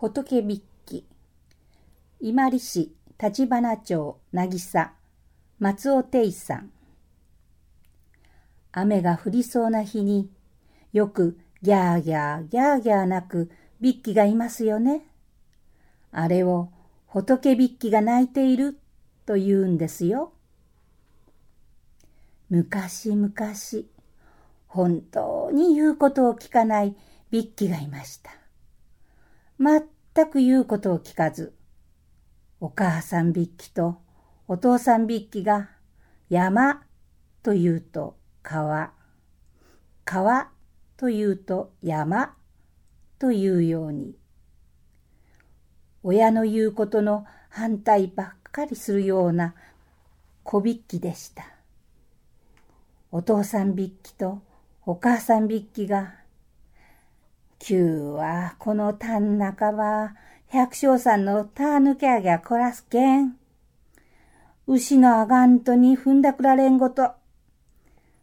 仏筆記伊万里市立花町渚松尾定さん雨が降りそうな日によくギャーギャーギャーギャー鳴く筆記がいますよね。あれを仏筆記が泣いていると言うんですよ。昔々、本当に言うことを聞かない筆記がいました。全く言うことを聞かず、お母さんびっきとお父さんびっきが山と言うと川、川と言うと山というように、親の言うことの反対ばっかりするような小びっきでした。お父さんびっきとお母さんびっきが旧はこの単半ば、百姓さんのたぬけあぎゃこらすけん。牛のあがんとに踏んだくられんごと。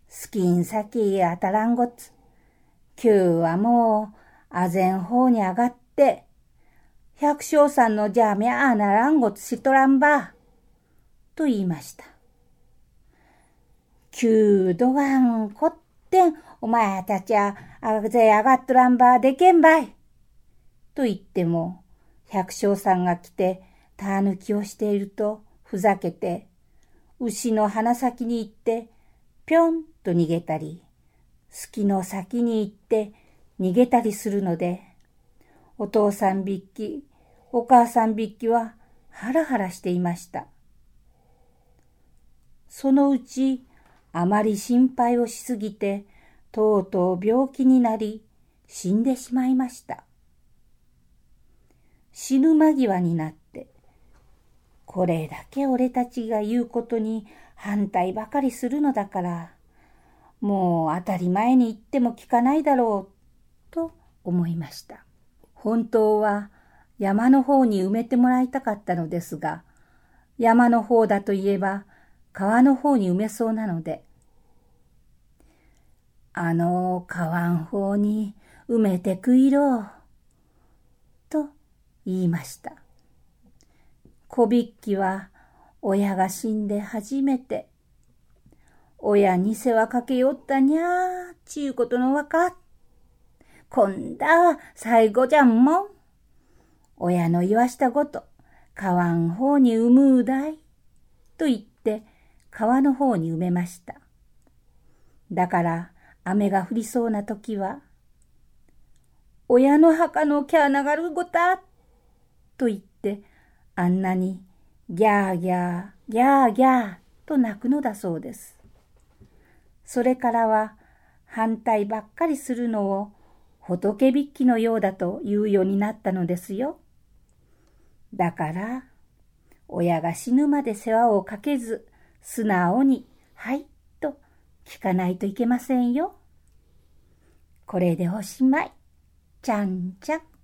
スキン先当たらんごつ。旧はもう、あぜん方に上がって、百姓さんのじゃみゃあならんごつしとらんば。と言いました。旧度がんこってん、お前たちは、あぜ上がっとらんばでけんばい。と言っても、百姓さんが来て、た抜きをしていると、ふざけて、牛の鼻先に行って、ぴょんと逃げたり、好きの先に行って逃げたりするので、お父さんびっき、お母さんびっきはハラハラしていました。そのうち、あまり心配をしすぎて、とうとう病気になり死んでしまいました。死ぬ間際になって、これだけ俺たちが言うことに反対ばかりするのだから、もう当たり前に言っても聞かないだろう、と思いました。本当は山の方に埋めてもらいたかったのですが、山の方だといえば川の方に埋めそうなので、あの川ん方に埋めてくいろ。と言いました。小びっきは親が死んで初めて、親に世話かけよったにゃーちゅうことのわか。こんだ最後じゃんもん。親の言わしたこと、川ん方に産むうだい。と言って川の方に埋めました。だから雨が降りそうな時は、親の墓のキャー流るごたと言って、あんなにギャーギャー、ギャーギャーと泣くのだそうです。それからは反対ばっかりするのを仏びっきのようだと言うようになったのですよ。だから、親が死ぬまで世話をかけず、素直に、はい聞かないといけませんよ。これでおしまい。ちゃんちゃん。